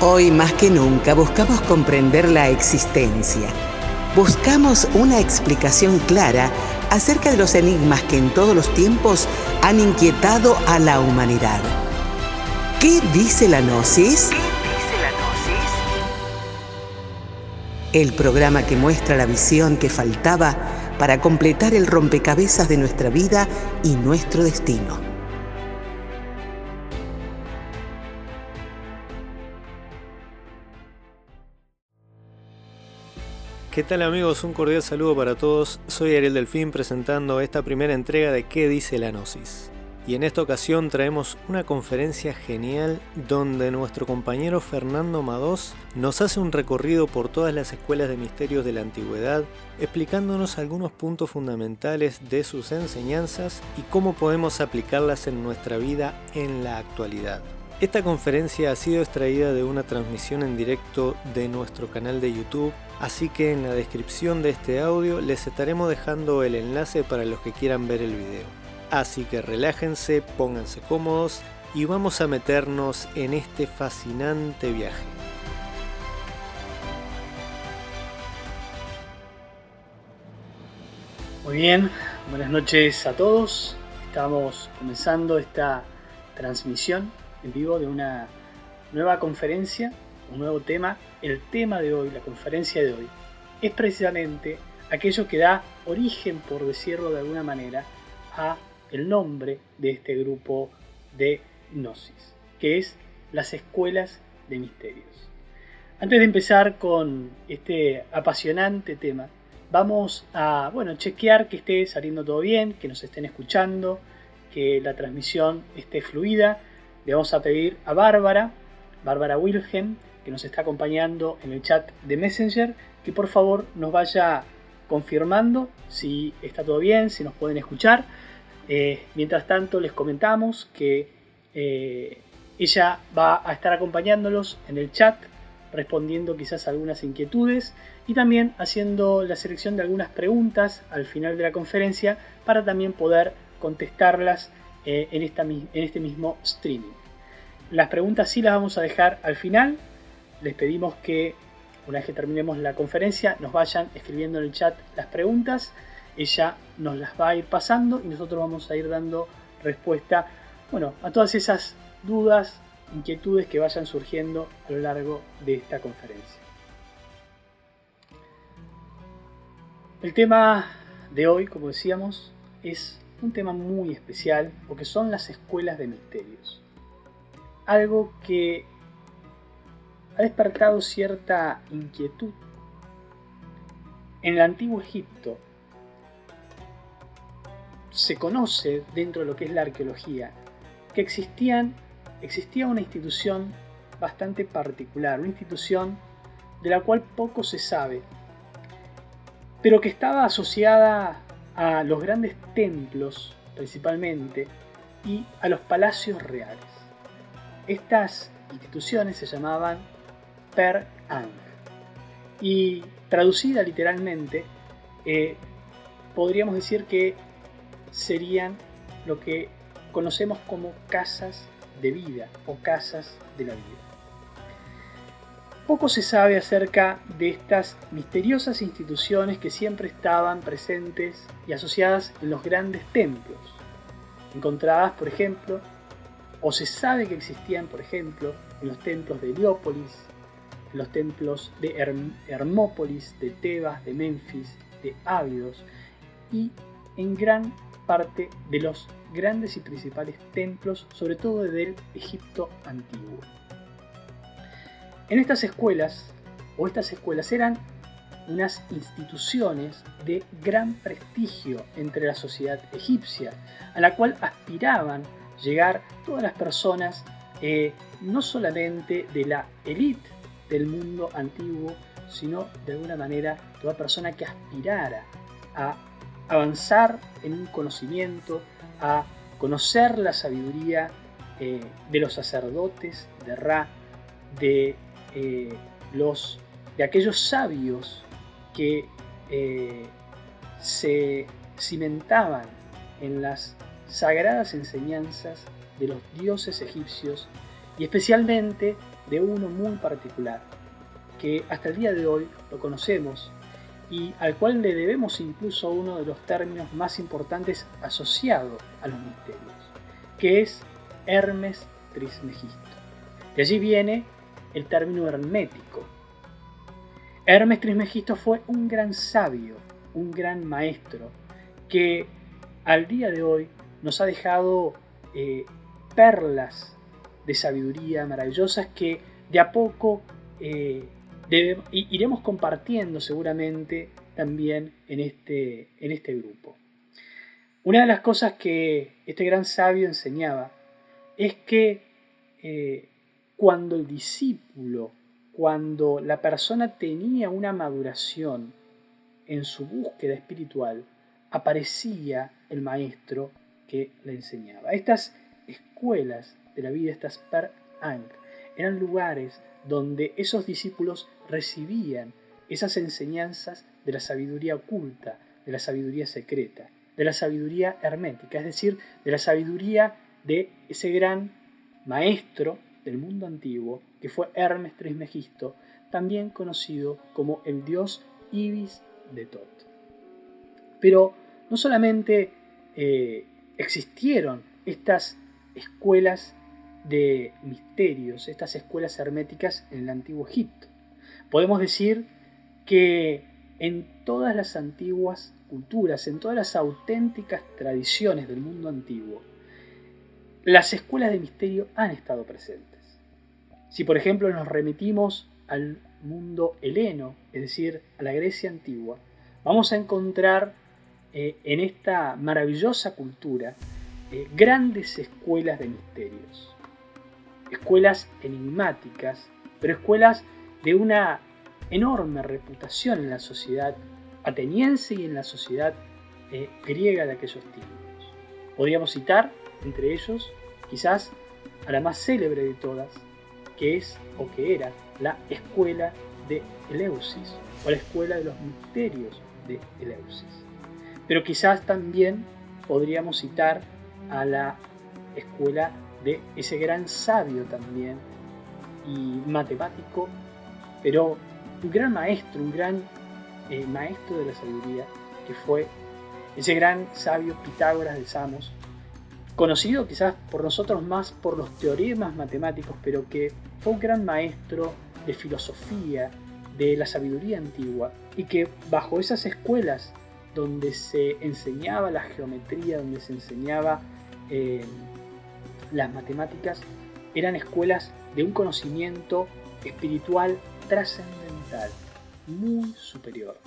Hoy más que nunca buscamos comprender la existencia. Buscamos una explicación clara acerca de los enigmas que en todos los tiempos han inquietado a la humanidad. ¿Qué dice la Gnosis? El programa que muestra la visión que faltaba para completar el rompecabezas de nuestra vida y nuestro destino. ¿Qué tal amigos? Un cordial saludo para todos. Soy Ariel Delfín presentando esta primera entrega de ¿Qué dice la Gnosis? Y en esta ocasión traemos una conferencia genial donde nuestro compañero Fernando Mados nos hace un recorrido por todas las escuelas de misterios de la antigüedad, explicándonos algunos puntos fundamentales de sus enseñanzas y cómo podemos aplicarlas en nuestra vida en la actualidad. Esta conferencia ha sido extraída de una transmisión en directo de nuestro canal de YouTube, así que en la descripción de este audio les estaremos dejando el enlace para los que quieran ver el video. Así que relájense, pónganse cómodos y vamos a meternos en este fascinante viaje. Muy bien, buenas noches a todos. Estamos comenzando esta transmisión en vivo de una nueva conferencia, un nuevo tema. El tema de hoy, la conferencia de hoy, es precisamente aquello que da origen, por decirlo de alguna manera, a el nombre de este grupo de Gnosis, que es las escuelas de misterios. Antes de empezar con este apasionante tema, vamos a bueno, chequear que esté saliendo todo bien, que nos estén escuchando, que la transmisión esté fluida le vamos a pedir a Bárbara, Bárbara Wilhelm, que nos está acompañando en el chat de Messenger, que por favor nos vaya confirmando si está todo bien, si nos pueden escuchar. Eh, mientras tanto, les comentamos que eh, ella va a estar acompañándolos en el chat, respondiendo quizás algunas inquietudes y también haciendo la selección de algunas preguntas al final de la conferencia para también poder contestarlas eh, en, en este mismo streaming. Las preguntas sí las vamos a dejar al final. Les pedimos que una vez que terminemos la conferencia nos vayan escribiendo en el chat las preguntas. Ella nos las va a ir pasando y nosotros vamos a ir dando respuesta bueno, a todas esas dudas, inquietudes que vayan surgiendo a lo largo de esta conferencia. El tema de hoy, como decíamos, es un tema muy especial porque son las escuelas de misterios. Algo que ha despertado cierta inquietud. En el antiguo Egipto se conoce dentro de lo que es la arqueología que existían, existía una institución bastante particular, una institución de la cual poco se sabe, pero que estaba asociada a los grandes templos principalmente y a los palacios reales. Estas instituciones se llamaban Per Ang y traducida literalmente eh, podríamos decir que serían lo que conocemos como casas de vida o casas de la vida. Poco se sabe acerca de estas misteriosas instituciones que siempre estaban presentes y asociadas en los grandes templos, encontradas, por ejemplo, o se sabe que existían, por ejemplo, en los templos de Heliópolis, en los templos de Hermópolis, de Tebas, de Memphis, de Ávidos y en gran parte de los grandes y principales templos, sobre todo del Egipto antiguo. En estas escuelas, o estas escuelas eran unas instituciones de gran prestigio entre la sociedad egipcia, a la cual aspiraban llegar todas las personas, eh, no solamente de la élite del mundo antiguo, sino de alguna manera toda persona que aspirara a avanzar en un conocimiento, a conocer la sabiduría eh, de los sacerdotes, de Ra, de eh, los, de aquellos sabios que eh, se cimentaban en las sagradas enseñanzas de los dioses egipcios y especialmente de uno muy particular, que hasta el día de hoy lo conocemos y al cual le debemos incluso uno de los términos más importantes asociados a los misterios, que es Hermes Trismegisto. De allí viene el término hermético. Hermes Trismegisto fue un gran sabio, un gran maestro, que al día de hoy nos ha dejado eh, perlas de sabiduría maravillosas que de a poco eh, iremos compartiendo seguramente también en este, en este grupo. Una de las cosas que este gran sabio enseñaba es que eh, cuando el discípulo, cuando la persona tenía una maduración en su búsqueda espiritual, aparecía el maestro que le enseñaba. Estas escuelas de la vida, estas Per eran lugares donde esos discípulos recibían esas enseñanzas de la sabiduría oculta, de la sabiduría secreta, de la sabiduría hermética, es decir, de la sabiduría de ese gran maestro del mundo antiguo que fue Hermes Trismegisto, también conocido como el dios Ibis de Tot. Pero no solamente eh, existieron estas escuelas de misterios, estas escuelas herméticas en el antiguo Egipto. Podemos decir que en todas las antiguas culturas, en todas las auténticas tradiciones del mundo antiguo, las escuelas de misterio han estado presentes. Si por ejemplo nos remitimos al mundo heleno, es decir, a la Grecia antigua, vamos a encontrar eh, en esta maravillosa cultura eh, grandes escuelas de misterios escuelas enigmáticas, pero escuelas de una enorme reputación en la sociedad ateniense y en la sociedad eh, griega de aquellos tiempos. Podríamos citar, entre ellos, quizás a la más célebre de todas, que es o que era la escuela de Eleusis, o la escuela de los misterios de Eleusis. Pero quizás también podríamos citar a la escuela de ese gran sabio también y matemático, pero un gran maestro, un gran eh, maestro de la sabiduría, que fue ese gran sabio Pitágoras de Samos, conocido quizás por nosotros más por los teoremas matemáticos, pero que fue un gran maestro de filosofía, de la sabiduría antigua, y que bajo esas escuelas donde se enseñaba la geometría, donde se enseñaba eh, las matemáticas eran escuelas de un conocimiento espiritual trascendental, muy superior.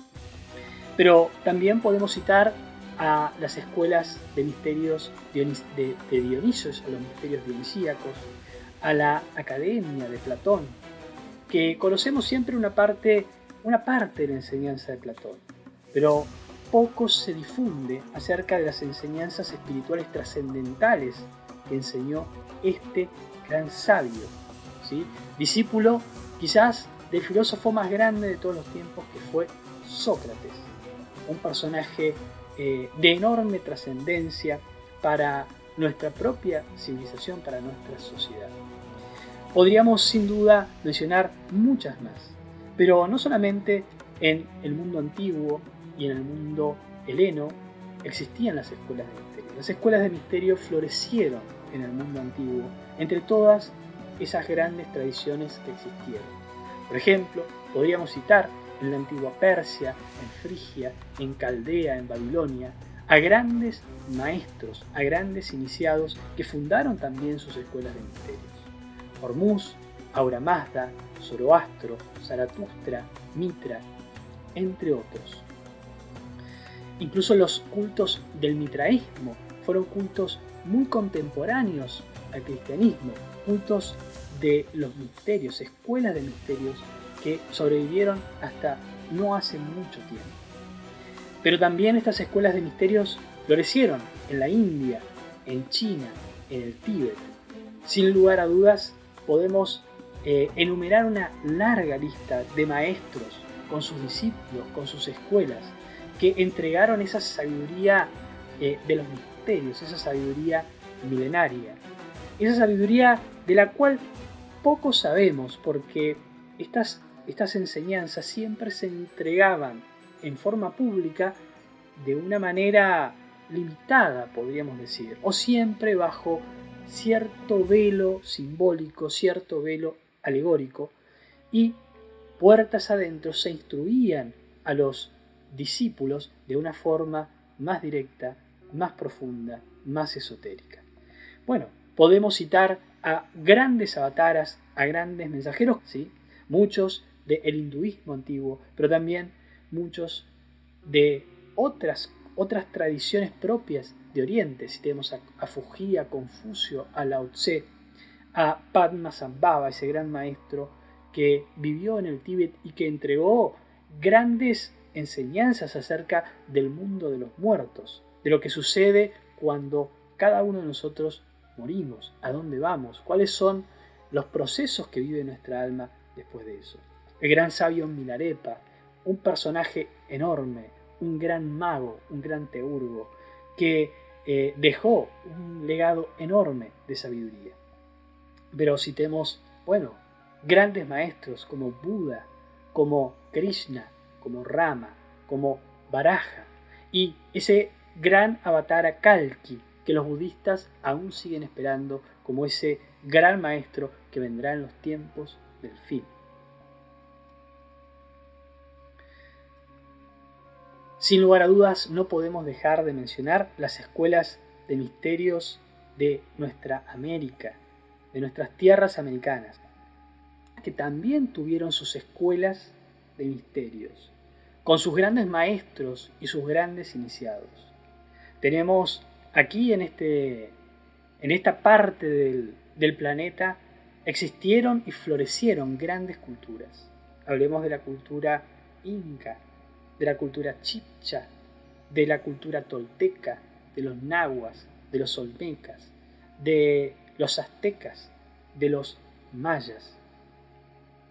Pero también podemos citar a las escuelas de misterios de Dionisio, a los misterios dionisíacos, a la academia de Platón, que conocemos siempre una parte, una parte de la enseñanza de Platón, pero poco se difunde acerca de las enseñanzas espirituales trascendentales que enseñó este gran sabio, ¿sí? discípulo quizás del filósofo más grande de todos los tiempos que fue Sócrates, un personaje eh, de enorme trascendencia para nuestra propia civilización, para nuestra sociedad. Podríamos sin duda mencionar muchas más, pero no solamente en el mundo antiguo y en el mundo heleno existían las escuelas de misterio. Las escuelas de misterio florecieron en el mundo antiguo, entre todas esas grandes tradiciones que existieron. Por ejemplo, podríamos citar en la antigua Persia, en Frigia, en Caldea, en Babilonia, a grandes maestros, a grandes iniciados que fundaron también sus escuelas de misterios. Hormuz, Aura Mazda, Zoroastro, Zaratustra, Mitra, entre otros. Incluso los cultos del mitraísmo fueron cultos muy contemporáneos al cristianismo, cultos de los misterios, escuelas de misterios que sobrevivieron hasta no hace mucho tiempo. Pero también estas escuelas de misterios florecieron en la India, en China, en el Tíbet. Sin lugar a dudas, podemos eh, enumerar una larga lista de maestros con sus discípulos, con sus escuelas, que entregaron esa sabiduría eh, de los misterios esa sabiduría milenaria, esa sabiduría de la cual poco sabemos porque estas, estas enseñanzas siempre se entregaban en forma pública de una manera limitada, podríamos decir, o siempre bajo cierto velo simbólico, cierto velo alegórico, y puertas adentro se instruían a los discípulos de una forma más directa, más profunda, más esotérica. Bueno, podemos citar a grandes avataras, a grandes mensajeros, ¿sí? muchos del hinduismo antiguo, pero también muchos de otras, otras tradiciones propias de Oriente. Si tenemos a, a a Confucio, a Lao Tse, a Padmasambhava, ese gran maestro que vivió en el Tíbet y que entregó grandes enseñanzas acerca del mundo de los muertos, de lo que sucede cuando cada uno de nosotros morimos, a dónde vamos, cuáles son los procesos que vive nuestra alma después de eso. El gran sabio Milarepa, un personaje enorme, un gran mago, un gran teurgo, que eh, dejó un legado enorme de sabiduría. Pero si tenemos, bueno, grandes maestros como Buda, como Krishna, como Rama, como Baraja, y ese gran avatar Kalki que los budistas aún siguen esperando como ese gran maestro que vendrá en los tiempos del fin. Sin lugar a dudas, no podemos dejar de mencionar las escuelas de misterios de nuestra América, de nuestras tierras americanas, que también tuvieron sus escuelas de misterios, con sus grandes maestros y sus grandes iniciados. Tenemos aquí en, este, en esta parte del, del planeta existieron y florecieron grandes culturas. Hablemos de la cultura inca, de la cultura chipcha, de la cultura tolteca, de los nahuas, de los olmecas, de los aztecas, de los mayas.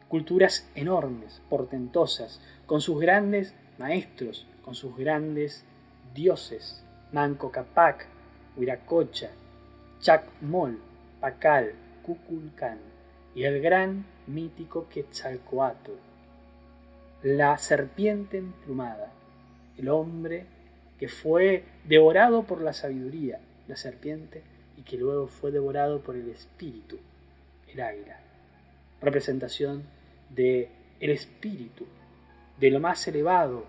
Culturas enormes, portentosas, con sus grandes maestros, con sus grandes dioses, Manco Capac, Huiracocha, Chacmol, Pacal, Cuculcán y el gran mítico Quetzalcoatl la serpiente emplumada, el hombre que fue devorado por la sabiduría, la serpiente, y que luego fue devorado por el espíritu, el águila, representación de el espíritu, de lo más elevado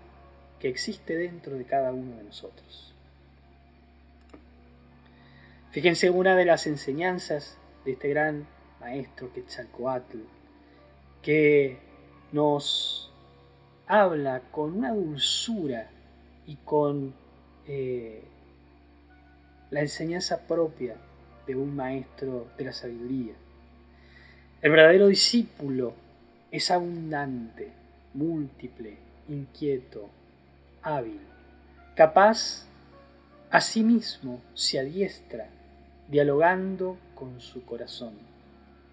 que existe dentro de cada uno de nosotros. Fíjense una de las enseñanzas de este gran maestro Quetzalcoatl, que nos habla con una dulzura y con eh, la enseñanza propia de un maestro de la sabiduría. El verdadero discípulo es abundante, múltiple, inquieto, hábil, capaz a sí mismo se adiestra, dialogando con su corazón,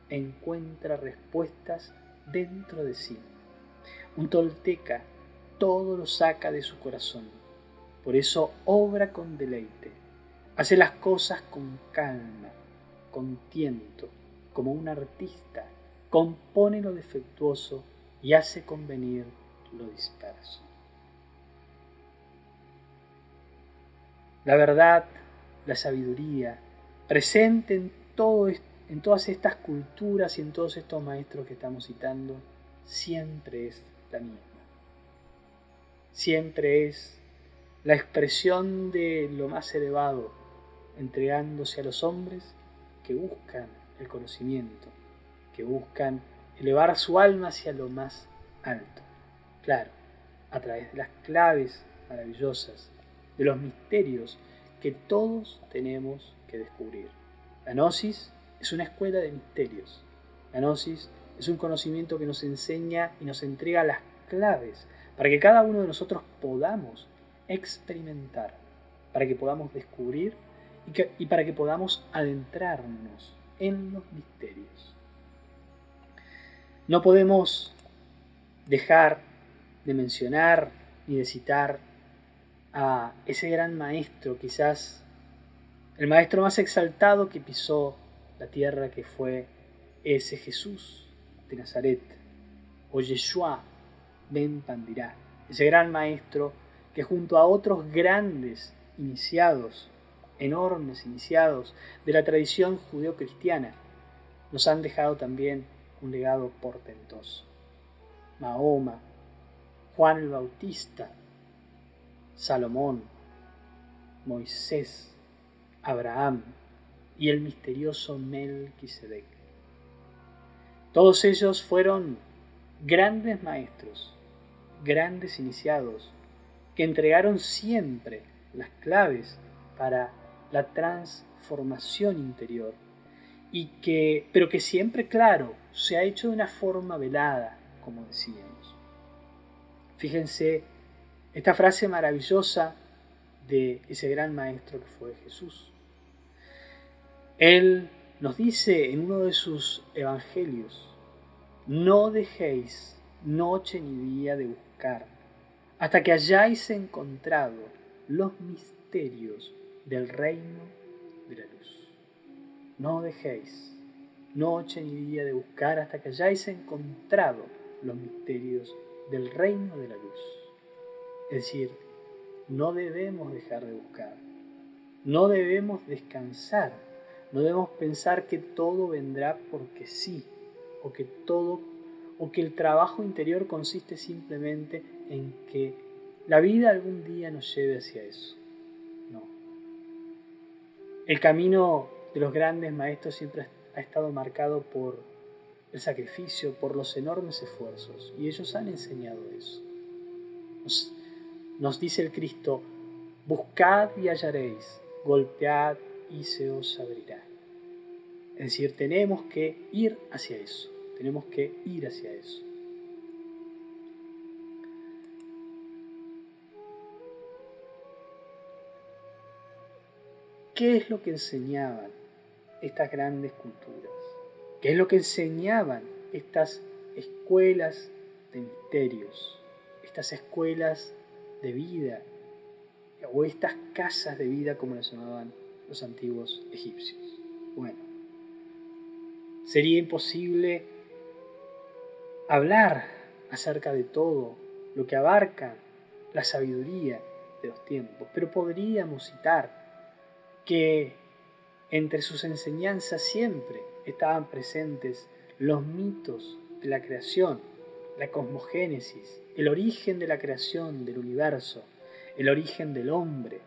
encuentra respuestas dentro de sí. Un tolteca todo lo saca de su corazón. Por eso obra con deleite. Hace las cosas con calma, con tiento, como un artista. Compone lo defectuoso y hace convenir lo disperso. La verdad, la sabiduría, presente en, todo, en todas estas culturas y en todos estos maestros que estamos citando, siempre es misma. Siempre es la expresión de lo más elevado, entregándose a los hombres que buscan el conocimiento, que buscan elevar su alma hacia lo más alto. Claro, a través de las claves maravillosas, de los misterios que todos tenemos que descubrir. La Gnosis es una escuela de misterios. La Gnosis es un conocimiento que nos enseña y nos entrega las claves para que cada uno de nosotros podamos experimentar, para que podamos descubrir y, y para que podamos adentrarnos en los misterios. No podemos dejar de mencionar ni de citar a ese gran maestro, quizás el maestro más exaltado que pisó la tierra que fue ese Jesús de Nazaret, o Yeshua ben Pandirá, ese gran maestro que junto a otros grandes iniciados, enormes iniciados de la tradición judeocristiana, nos han dejado también un legado portentoso. Mahoma, Juan el Bautista, Salomón, Moisés, Abraham y el misterioso Melquisedec. Todos ellos fueron grandes maestros, grandes iniciados, que entregaron siempre las claves para la transformación interior y que, pero que siempre, claro, se ha hecho de una forma velada, como decíamos. Fíjense esta frase maravillosa de ese gran maestro que fue Jesús. Él nos dice en uno de sus evangelios, no dejéis noche ni día de buscar, hasta que hayáis encontrado los misterios del reino de la luz. No dejéis noche ni día de buscar hasta que hayáis encontrado los misterios del reino de la luz. Es decir, no debemos dejar de buscar, no debemos descansar, no debemos pensar que todo vendrá porque sí, o que todo, o que el trabajo interior consiste simplemente en que la vida algún día nos lleve hacia eso. No. El camino de los grandes maestros siempre ha estado marcado por el sacrificio, por los enormes esfuerzos, y ellos han enseñado eso. Nos dice el Cristo, buscad y hallaréis, golpead y se os abrirá. Es decir, tenemos que ir hacia eso, tenemos que ir hacia eso. ¿Qué es lo que enseñaban estas grandes culturas? ¿Qué es lo que enseñaban estas escuelas de misterios? Estas escuelas de vida, o estas casas de vida como las llamaban los antiguos egipcios. Bueno, sería imposible hablar acerca de todo lo que abarca la sabiduría de los tiempos, pero podríamos citar que entre sus enseñanzas siempre estaban presentes los mitos de la creación, la cosmogénesis, el origen de la creación del universo, el origen del hombre,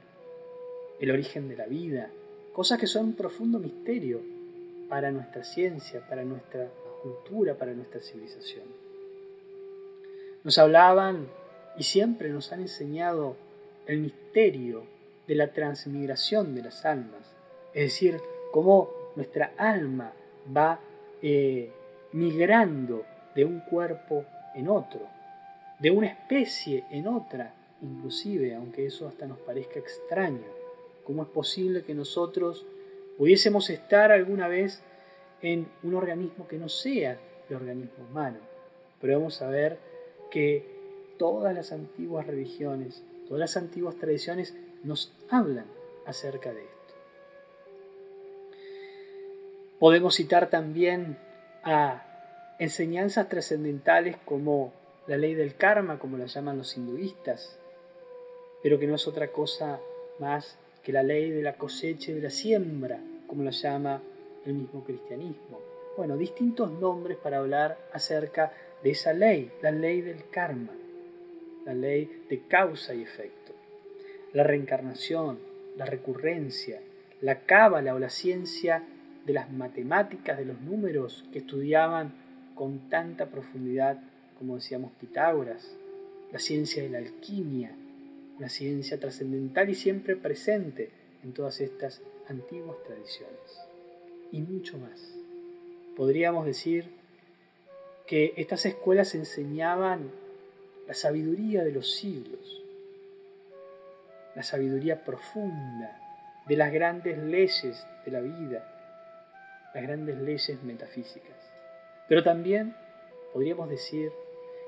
el origen de la vida, cosas que son un profundo misterio para nuestra ciencia, para nuestra cultura, para nuestra civilización. Nos hablaban y siempre nos han enseñado el misterio de la transmigración de las almas, es decir, cómo nuestra alma va eh, migrando de un cuerpo en otro, de una especie en otra, inclusive, aunque eso hasta nos parezca extraño. ¿Cómo es posible que nosotros pudiésemos estar alguna vez en un organismo que no sea el organismo humano? Pero vamos a ver que todas las antiguas religiones, todas las antiguas tradiciones nos hablan acerca de esto. Podemos citar también a enseñanzas trascendentales como la ley del karma, como la llaman los hinduistas, pero que no es otra cosa más que la ley de la cosecha y de la siembra, como la llama el mismo cristianismo. Bueno, distintos nombres para hablar acerca de esa ley, la ley del karma, la ley de causa y efecto, la reencarnación, la recurrencia, la cábala o la ciencia de las matemáticas, de los números que estudiaban con tanta profundidad como decíamos Pitágoras, la ciencia de la alquimia, una ciencia trascendental y siempre presente en todas estas antiguas tradiciones. Y mucho más. Podríamos decir que estas escuelas enseñaban la sabiduría de los siglos, la sabiduría profunda de las grandes leyes de la vida, las grandes leyes metafísicas. Pero también podríamos decir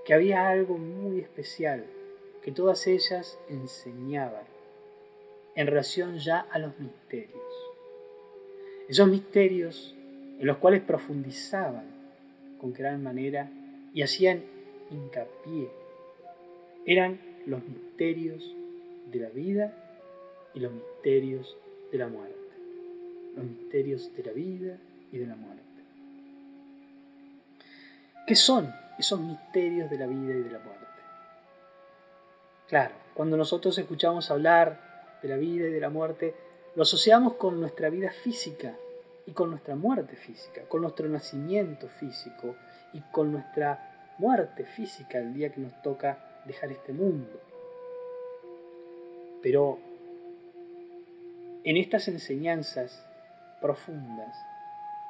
que había algo muy especial que todas ellas enseñaban en relación ya a los misterios. Esos misterios en los cuales profundizaban con gran manera y hacían hincapié. Eran los misterios de la vida y los misterios de la muerte. Los misterios de la vida y de la muerte. ¿Qué son esos misterios de la vida y de la muerte? Claro, cuando nosotros escuchamos hablar de la vida y de la muerte, lo asociamos con nuestra vida física y con nuestra muerte física, con nuestro nacimiento físico y con nuestra muerte física el día que nos toca dejar este mundo. Pero en estas enseñanzas profundas,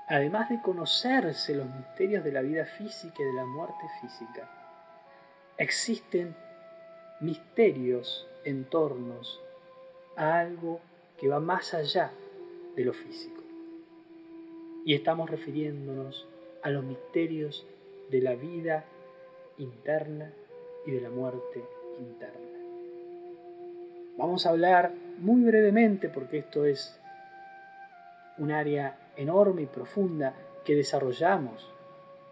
además de conocerse los misterios de la vida física y de la muerte física, existen misterios en torno a algo que va más allá de lo físico. Y estamos refiriéndonos a los misterios de la vida interna y de la muerte interna. Vamos a hablar muy brevemente, porque esto es un área enorme y profunda que desarrollamos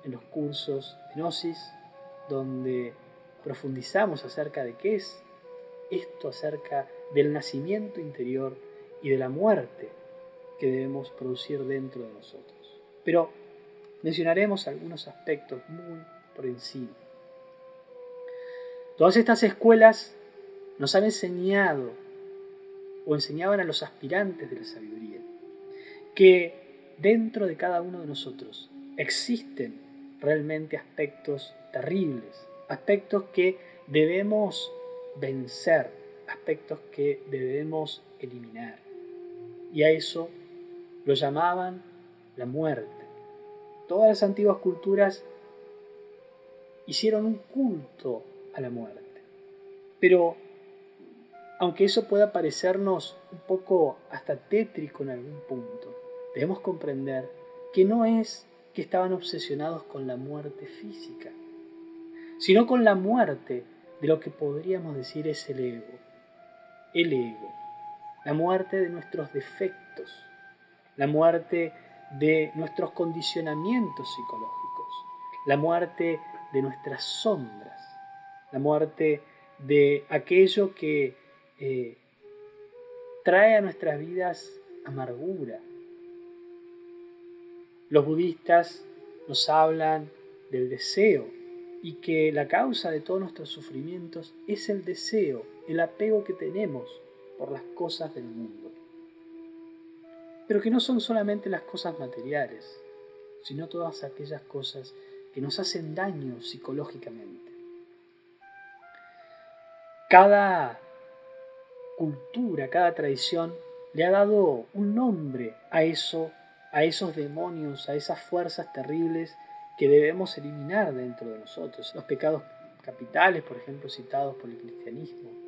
en los cursos de Gnosis, donde profundizamos acerca de qué es esto acerca del nacimiento interior y de la muerte que debemos producir dentro de nosotros. Pero mencionaremos algunos aspectos muy por encima. Todas estas escuelas nos han enseñado o enseñaban a los aspirantes de la sabiduría que dentro de cada uno de nosotros existen realmente aspectos terribles, aspectos que debemos vencer, aspectos que debemos eliminar. Y a eso lo llamaban la muerte. Todas las antiguas culturas hicieron un culto a la muerte. Pero aunque eso pueda parecernos un poco hasta tétrico en algún punto, debemos comprender que no es que estaban obsesionados con la muerte física, sino con la muerte de lo que podríamos decir es el ego. El ego, la muerte de nuestros defectos, la muerte de nuestros condicionamientos psicológicos, la muerte de nuestras sombras, la muerte de aquello que eh, trae a nuestras vidas amargura. Los budistas nos hablan del deseo, y que la causa de todos nuestros sufrimientos es el deseo, el apego que tenemos por las cosas del mundo. Pero que no son solamente las cosas materiales, sino todas aquellas cosas que nos hacen daño psicológicamente. Cada cultura, cada tradición le ha dado un nombre a eso, a esos demonios, a esas fuerzas terribles que debemos eliminar dentro de nosotros. Los pecados capitales, por ejemplo, citados por el cristianismo.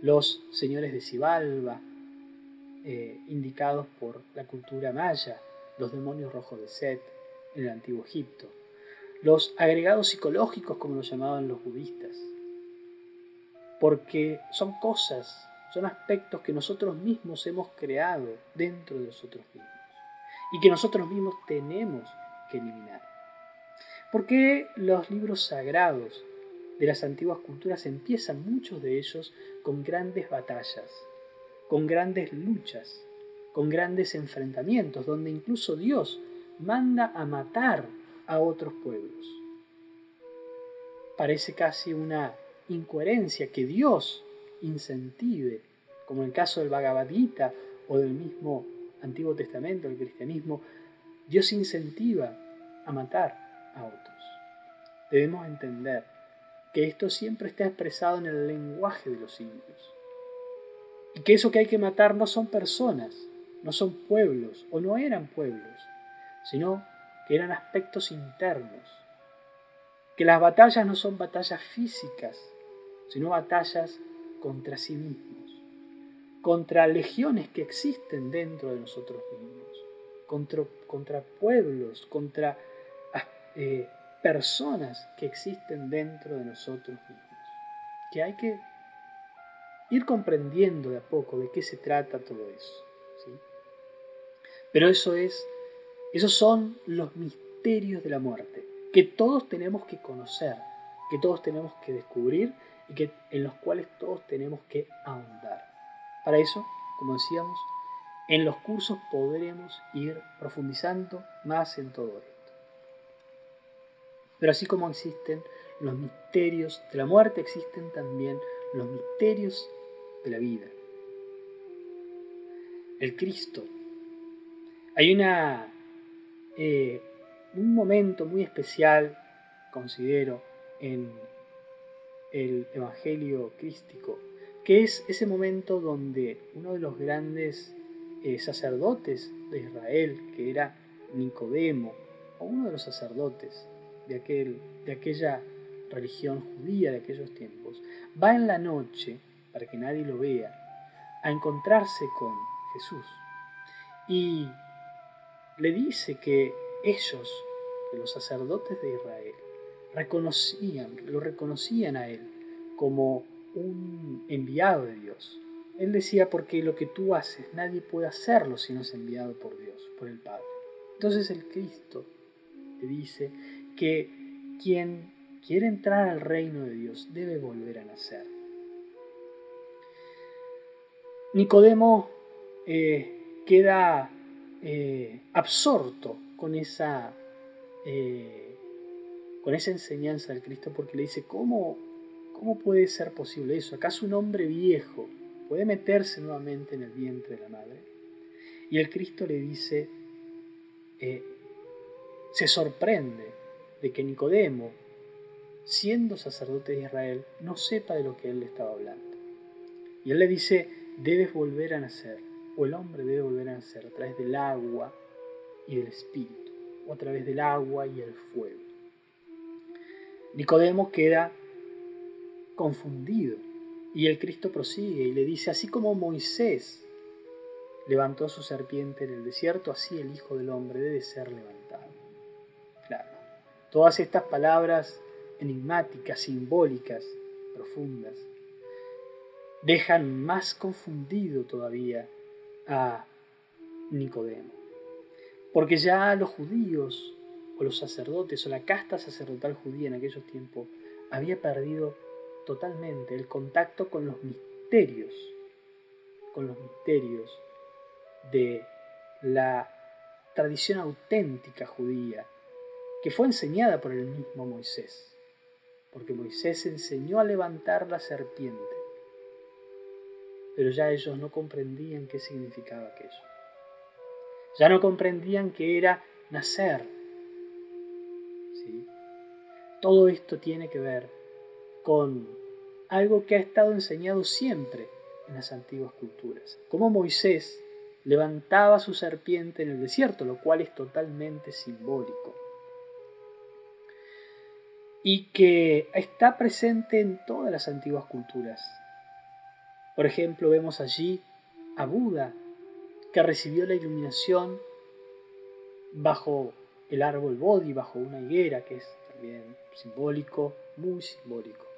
Los señores de Sibalba, eh, indicados por la cultura maya. Los demonios rojos de Set en el antiguo Egipto. Los agregados psicológicos, como los llamaban los budistas. Porque son cosas, son aspectos que nosotros mismos hemos creado dentro de nosotros mismos. Y que nosotros mismos tenemos que eliminar. ¿Por qué los libros sagrados de las antiguas culturas empiezan muchos de ellos con grandes batallas, con grandes luchas, con grandes enfrentamientos, donde incluso Dios manda a matar a otros pueblos? Parece casi una incoherencia que Dios incentive, como en el caso del Bhagavad Gita o del mismo Antiguo Testamento, el cristianismo, Dios incentiva a matar a otros. Debemos entender que esto siempre está expresado en el lenguaje de los indios. Y que eso que hay que matar no son personas, no son pueblos o no eran pueblos, sino que eran aspectos internos. Que las batallas no son batallas físicas, sino batallas contra sí mismos, contra legiones que existen dentro de nosotros mismos, contra, contra pueblos, contra eh, personas que existen dentro de nosotros mismos, que hay que ir comprendiendo de a poco de qué se trata todo eso. Pero eso es Esos son los misterios de la muerte, que todos tenemos que conocer, que todos tenemos que descubrir y que, en los cuales todos tenemos que ahondar. Para eso, como decíamos, en los cursos podremos ir profundizando más en todo esto. Pero así como existen los misterios de la muerte, existen también los misterios de la vida. El Cristo. Hay una, eh, un momento muy especial, considero, en el Evangelio crístico, que es ese momento donde uno de los grandes eh, sacerdotes de Israel, que era Nicodemo, o uno de los sacerdotes de, aquel, de aquella religión judía de aquellos tiempos, va en la noche, para que nadie lo vea, a encontrarse con Jesús. Y le dice que ellos, los sacerdotes de Israel, reconocían, lo reconocían a él como un enviado de Dios. Él decía, porque lo que tú haces, nadie puede hacerlo si no es enviado por Dios, por el Padre. Entonces el Cristo le dice que quien quiere entrar al reino de Dios debe volver a nacer. Nicodemo eh, queda eh, absorto con esa, eh, con esa enseñanza del Cristo porque le dice, ¿cómo, ¿cómo puede ser posible eso? ¿Acaso un hombre viejo puede meterse nuevamente en el vientre de la madre. Y el Cristo le dice, se sorprende de que Nicodemo, siendo sacerdote de Israel, no sepa de lo que él le estaba hablando. Y él le dice, debes volver a nacer, o el hombre debe volver a nacer a través del agua y del espíritu, o a través del agua y el fuego. Nicodemo queda confundido y el Cristo prosigue y le dice, así como Moisés levantó su serpiente en el desierto, así el Hijo del Hombre debe ser levantado. Todas estas palabras enigmáticas, simbólicas, profundas, dejan más confundido todavía a Nicodemo. Porque ya los judíos o los sacerdotes o la casta sacerdotal judía en aquellos tiempos había perdido totalmente el contacto con los misterios, con los misterios de la tradición auténtica judía, que fue enseñada por el mismo Moisés, porque Moisés enseñó a levantar la serpiente, pero ya ellos no comprendían qué significaba aquello. Ya no comprendían que era nacer. ¿sí? Todo esto tiene que ver con algo que ha estado enseñado siempre en las antiguas culturas. Como Moisés levantaba su serpiente en el desierto, lo cual es totalmente simbólico. Y que está presente en todas las antiguas culturas. Por ejemplo, vemos allí a Buda, que recibió la iluminación bajo el árbol Bodhi, bajo una higuera, que es también simbólico, muy simbólico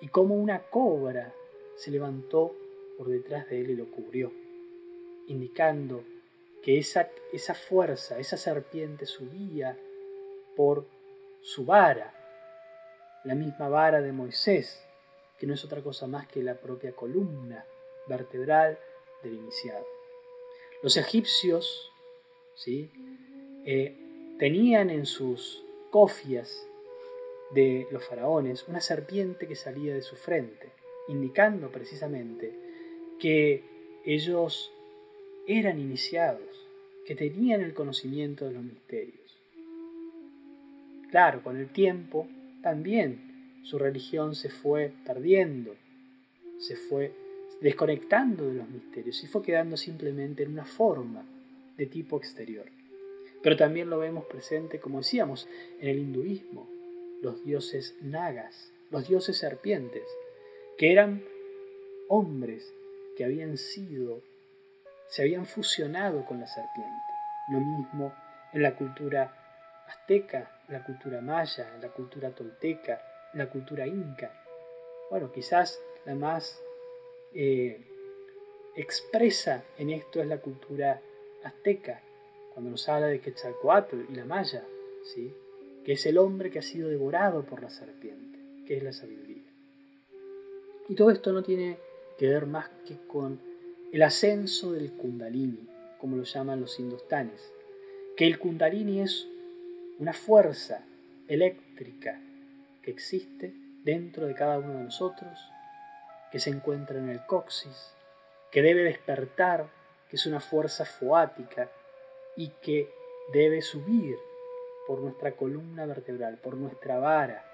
y como una cobra se levantó por detrás de él y lo cubrió, indicando que esa, esa fuerza, esa serpiente subía por su vara, la misma vara de Moisés, que no es otra cosa más que la propia columna vertebral del iniciado. Los egipcios ¿sí? Eh, tenían en sus cofias de los faraones una serpiente que salía de su frente, indicando precisamente que ellos eran iniciados, que tenían el conocimiento de los misterios. Claro, con el tiempo también su religión se fue perdiendo, se fue desconectando de los misterios y fue quedando simplemente en una forma de tipo exterior. Pero también lo vemos presente, como decíamos, en el hinduismo, los dioses nagas, los dioses serpientes, que eran hombres que habían sido, se habían fusionado con la serpiente. Lo mismo en la cultura azteca, la cultura maya, la cultura tolteca, la cultura inca. Bueno, quizás la más eh, expresa en esto es la cultura azteca, cuando nos habla de Quetzalcoatl y la Maya, ¿sí? que es el hombre que ha sido devorado por la serpiente, que es la sabiduría. Y todo esto no tiene que ver más que con el ascenso del kundalini, como lo llaman los hindustanes, que el kundalini es una fuerza eléctrica que existe dentro de cada uno de nosotros, que se encuentra en el coxis, que debe despertar, que es una fuerza foática y que debe subir por nuestra columna vertebral, por nuestra vara,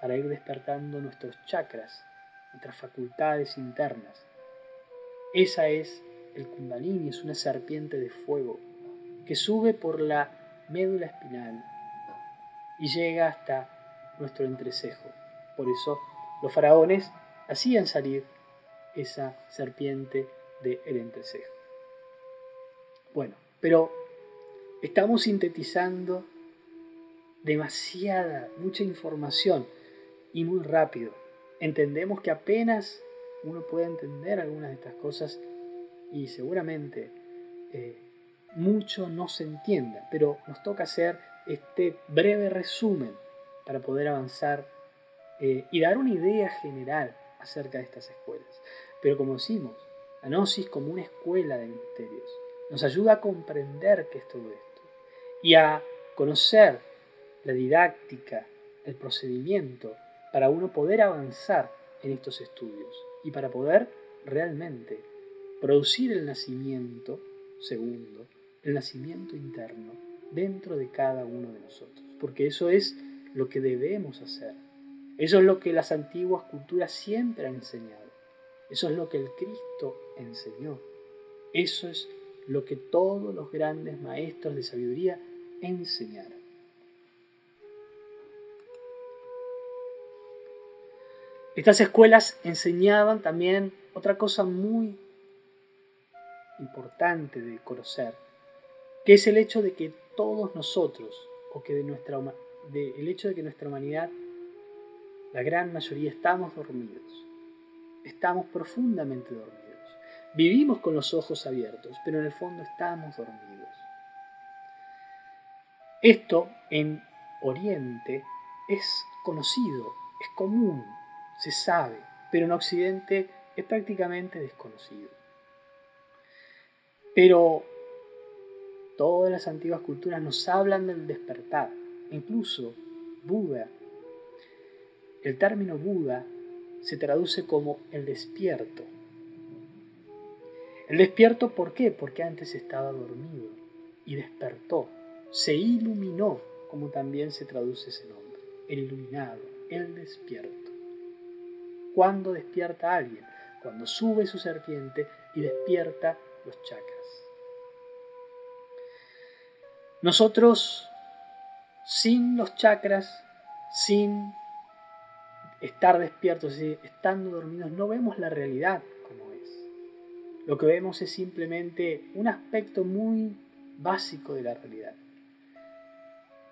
para ir despertando nuestros chakras, nuestras facultades internas. Esa es el kundalini, es una serpiente de fuego que sube por la médula espinal y llega hasta nuestro entrecejo. Por eso los faraones hacían salir esa serpiente del entrecejo. Bueno, pero estamos sintetizando demasiada, mucha información y muy rápido. Entendemos que apenas uno puede entender algunas de estas cosas y seguramente eh, mucho no se entienda, pero nos toca hacer este breve resumen para poder avanzar eh, y dar una idea general acerca de estas escuelas. Pero como decimos, la Gnosis como una escuela de misterios nos ayuda a comprender qué es todo esto y a conocer la didáctica, el procedimiento para uno poder avanzar en estos estudios y para poder realmente producir el nacimiento segundo, el nacimiento interno dentro de cada uno de nosotros, porque eso es lo que debemos hacer. Eso es lo que las antiguas culturas siempre han enseñado. Eso es lo que el Cristo enseñó. Eso es lo que todos los grandes maestros de sabiduría enseñaron. Estas escuelas enseñaban también otra cosa muy importante de conocer, que es el hecho de que todos nosotros, o que de nuestra, el hecho de que nuestra humanidad, la gran mayoría, estamos dormidos, estamos profundamente dormidos. Vivimos con los ojos abiertos, pero en el fondo estamos dormidos. Esto en Oriente es conocido, es común, se sabe, pero en Occidente es prácticamente desconocido. Pero todas las antiguas culturas nos hablan del despertar, incluso Buda. El término Buda se traduce como el despierto. El despierto, ¿por qué? Porque antes estaba dormido y despertó, se iluminó, como también se traduce ese nombre, el iluminado, el despierto. ¿Cuándo despierta alguien? Cuando sube su serpiente y despierta los chakras. Nosotros, sin los chakras, sin estar despiertos, estando dormidos, no vemos la realidad como es. Lo que vemos es simplemente un aspecto muy básico de la realidad.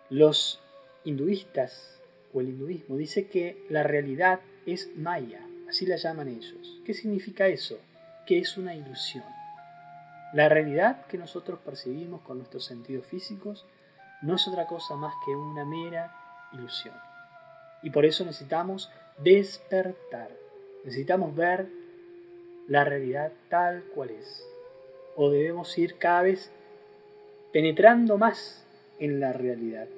Los hinduistas o el hinduismo dice que la realidad es maya, así la llaman ellos. ¿Qué significa eso? Que es una ilusión. La realidad que nosotros percibimos con nuestros sentidos físicos no es otra cosa más que una mera ilusión. Y por eso necesitamos despertar. Necesitamos ver la realidad tal cual es. O debemos ir cada vez penetrando más en la realidad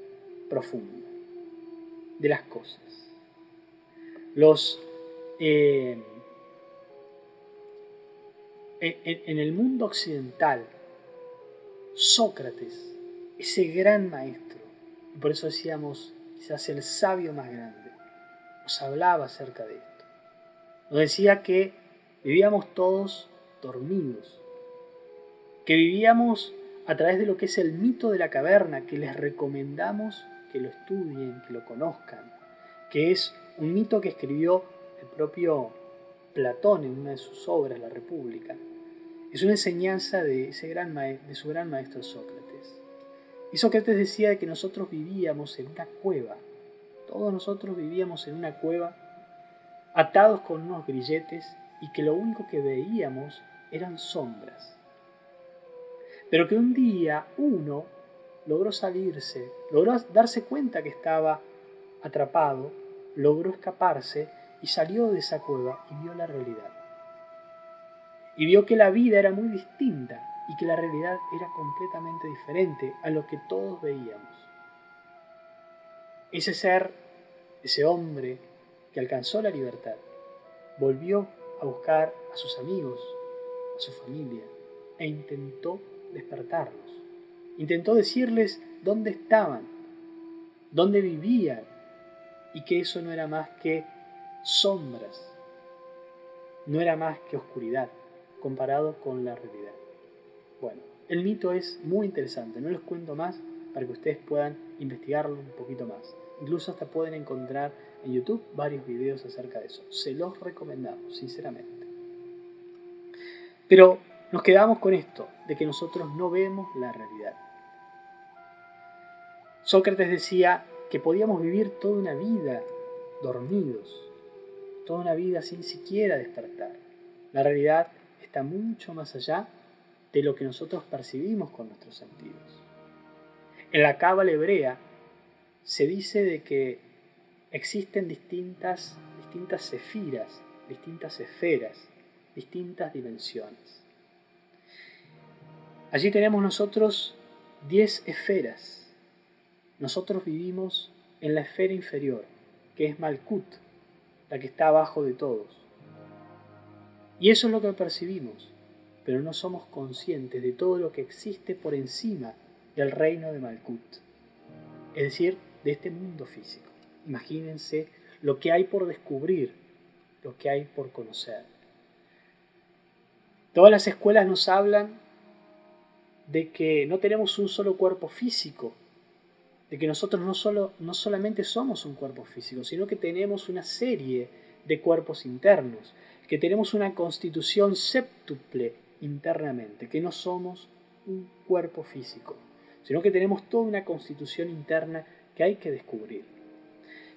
profunda de las cosas. Los eh, en el mundo occidental, Sócrates, ese gran maestro, y por eso decíamos quizás el sabio más grande, nos hablaba acerca de esto. Nos decía que vivíamos todos dormidos, que vivíamos a través de lo que es el mito de la caverna, que les recomendamos que lo estudien, que lo conozcan, que es un mito que escribió el propio Platón en una de sus obras, La República, es una enseñanza de, ese gran de su gran maestro Sócrates. Y Sócrates decía que nosotros vivíamos en una cueva, todos nosotros vivíamos en una cueva atados con unos grilletes y que lo único que veíamos eran sombras. pero que un día uno logró salirse, logró darse cuenta que estaba atrapado, logró escaparse y salió de esa cueva y vio la realidad. Y vio que la vida era muy distinta y que la realidad era completamente diferente a lo que todos veíamos. Ese ser, ese hombre que alcanzó la libertad, volvió a buscar a sus amigos, a su familia, e intentó despertarlos. Intentó decirles dónde estaban, dónde vivían, y que eso no era más que sombras, no era más que oscuridad comparado con la realidad. Bueno, el mito es muy interesante, no les cuento más para que ustedes puedan investigarlo un poquito más. Incluso hasta pueden encontrar en YouTube varios videos acerca de eso. Se los recomendamos, sinceramente. Pero nos quedamos con esto, de que nosotros no vemos la realidad. Sócrates decía que podíamos vivir toda una vida dormidos, toda una vida sin siquiera despertar. La realidad está mucho más allá de lo que nosotros percibimos con nuestros sentidos. En la cábala hebrea se dice de que existen distintas, distintas distintas esferas, distintas dimensiones. Allí tenemos nosotros diez esferas. Nosotros vivimos en la esfera inferior, que es Malkut, la que está abajo de todos. Y eso es lo que percibimos, pero no somos conscientes de todo lo que existe por encima del reino de Malkut, es decir, de este mundo físico. Imagínense lo que hay por descubrir, lo que hay por conocer. Todas las escuelas nos hablan de que no tenemos un solo cuerpo físico, de que nosotros no, solo, no solamente somos un cuerpo físico, sino que tenemos una serie de cuerpos internos, que tenemos una constitución séptuple internamente, que no somos un cuerpo físico, sino que tenemos toda una constitución interna que hay que descubrir.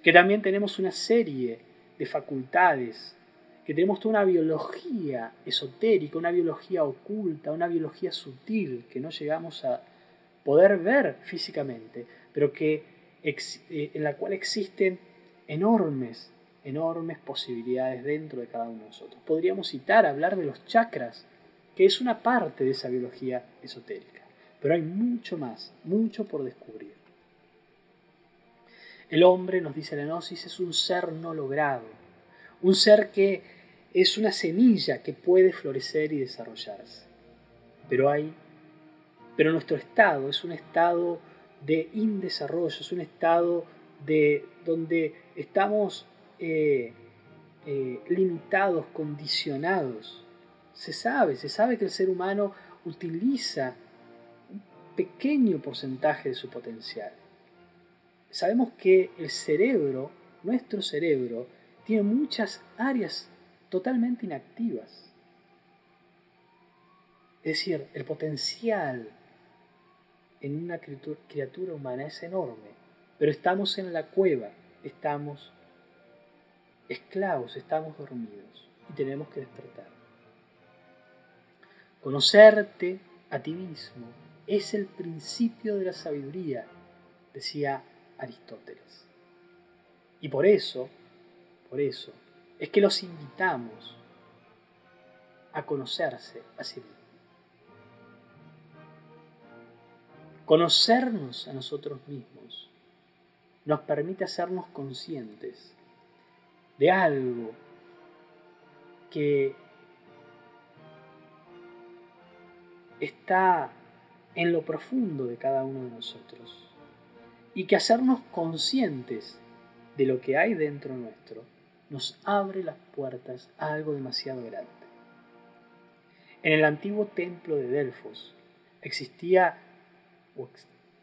Que también tenemos una serie de facultades, que tenemos toda una biología esotérica, una biología oculta, una biología sutil que no llegamos a poder ver físicamente, pero que, eh, en la cual existen enormes, enormes posibilidades dentro de cada uno de nosotros. Podríamos citar, hablar de los chakras, que es una parte de esa biología esotérica, pero hay mucho más, mucho por descubrir. El hombre, nos dice la Gnosis, es un ser no logrado, un ser que es una semilla que puede florecer y desarrollarse. Pero hay, pero nuestro estado es un estado de indesarrollo, es un estado de donde estamos eh, eh, limitados, condicionados. Se sabe, se sabe que el ser humano utiliza un pequeño porcentaje de su potencial sabemos que el cerebro, nuestro cerebro, tiene muchas áreas totalmente inactivas. Es decir, el potencial en una criatura humana es enorme, pero estamos en la cueva, estamos esclavos, estamos dormidos y tenemos que despertar. Conocerte a ti mismo es el principio de la sabiduría, decía Aristóteles. Y por eso, por eso, es que los invitamos a conocerse a sí mismos. Conocernos a nosotros mismos nos permite hacernos conscientes de algo que está en lo profundo de cada uno de nosotros y que hacernos conscientes de lo que hay dentro nuestro nos abre las puertas a algo demasiado grande. En el antiguo templo de Delfos existía o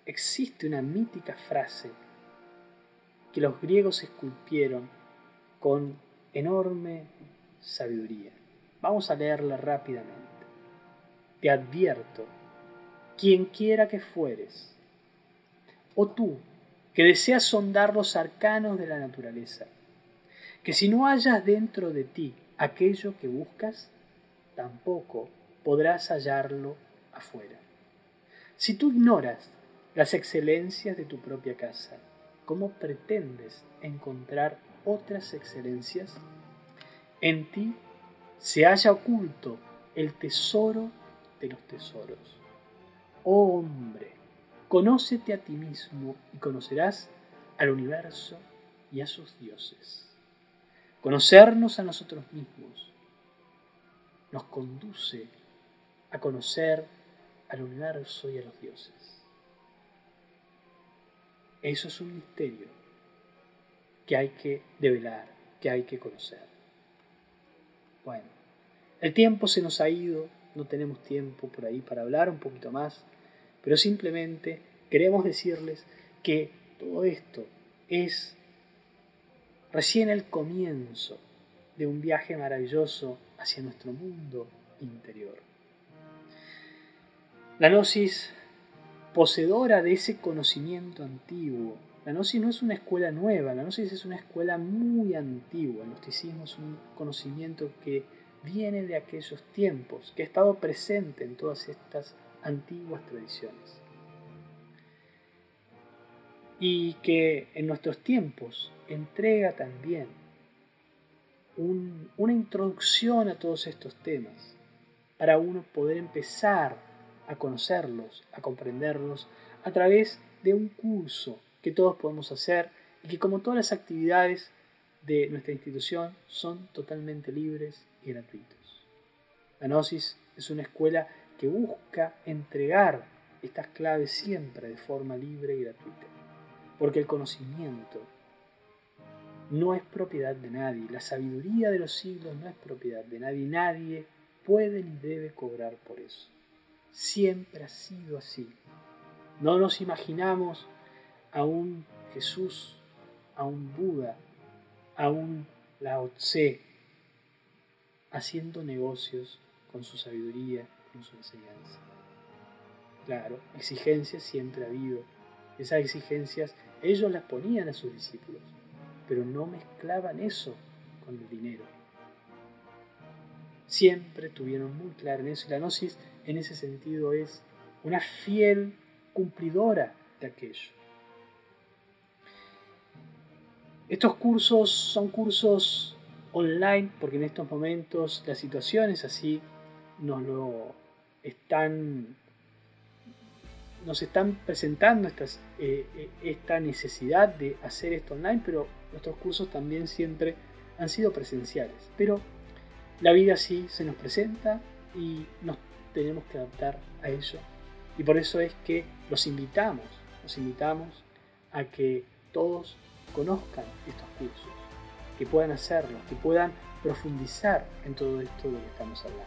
existe una mítica frase que los griegos esculpieron con enorme sabiduría. Vamos a leerla rápidamente. Te advierto, quien quiera que fueres, o tú, que deseas sondar los arcanos de la naturaleza, que si no hallas dentro de ti aquello que buscas, tampoco podrás hallarlo afuera. Si tú ignoras las excelencias de tu propia casa, ¿cómo pretendes encontrar otras excelencias? En ti se halla oculto el tesoro de los tesoros. Oh hombre, conócete a ti mismo y conocerás al universo y a sus dioses. Conocernos a nosotros mismos nos conduce a conocer al universo y a los dioses. Eso es un misterio que hay que develar, que hay que conocer. Bueno, el tiempo se nos ha ido, no tenemos tiempo por ahí para hablar un poquito más, pero simplemente queremos decirles que todo esto es recién el comienzo de un viaje maravilloso hacia nuestro mundo interior. La gnosis, poseedora de ese conocimiento antiguo, la gnosis no es una escuela nueva, la gnosis es una escuela muy antigua. El gnosticismo es un conocimiento que viene de aquellos tiempos, que ha estado presente en todas estas antiguas tradiciones. Y que en nuestros tiempos entrega también una introducción a todos estos temas para uno poder empezar a conocerlos, a comprenderlos a través de un curso que todos podemos hacer y que como todas las actividades de nuestra institución son totalmente libres y gratuitos. La Gnosis es una escuela que busca entregar estas claves siempre de forma libre y gratuita, porque el conocimiento no es propiedad de nadie, la sabiduría de los siglos no es propiedad de nadie, nadie puede ni debe cobrar por eso. Siempre ha sido así. No nos imaginamos a un Jesús, a un Buda, a un Lao Tse, haciendo negocios con su sabiduría, con su enseñanza. Claro, exigencias siempre ha habido. Esas exigencias ellos las ponían a sus discípulos, pero no mezclaban eso con el dinero. Siempre tuvieron muy claro en eso y la gnosis en ese sentido es una fiel cumplidora de aquello. Estos cursos son cursos online porque en estos momentos la situación es así, nos lo están nos están presentando eh, eh, esta necesidad de hacer esto online, pero nuestros cursos también siempre han sido presenciales. Pero la vida sí se nos presenta y nos tenemos que adaptar a ello y por eso es que los invitamos, los invitamos a que todos conozcan estos cursos, que puedan hacerlos, que puedan profundizar en todo esto de lo que estamos hablando.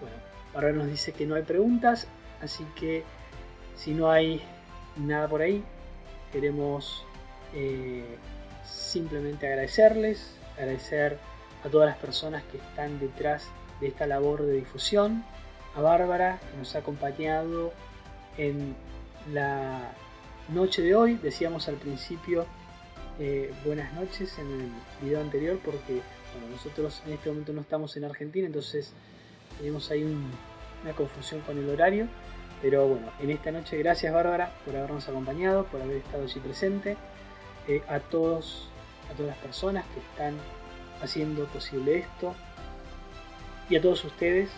Bueno, ahora nos dice que no hay preguntas, así que si no hay nada por ahí, queremos eh, simplemente agradecerles, agradecer a todas las personas que están detrás de esta labor de difusión a Bárbara, que nos ha acompañado en la noche de hoy. Decíamos al principio eh, buenas noches en el video anterior porque nosotros en este momento no estamos en Argentina, entonces tenemos ahí una confusión con el horario. Pero bueno, en esta noche gracias Bárbara por habernos acompañado, por haber estado allí presente. Eh, a todos, a todas las personas que están haciendo posible esto. Y a todos ustedes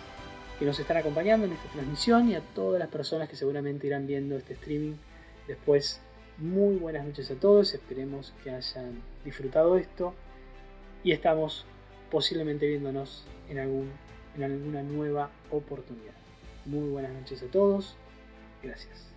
que nos están acompañando en esta transmisión y a todas las personas que seguramente irán viendo este streaming después. Muy buenas noches a todos, esperemos que hayan disfrutado esto y estamos posiblemente viéndonos en, algún, en alguna nueva oportunidad. Muy buenas noches a todos, gracias.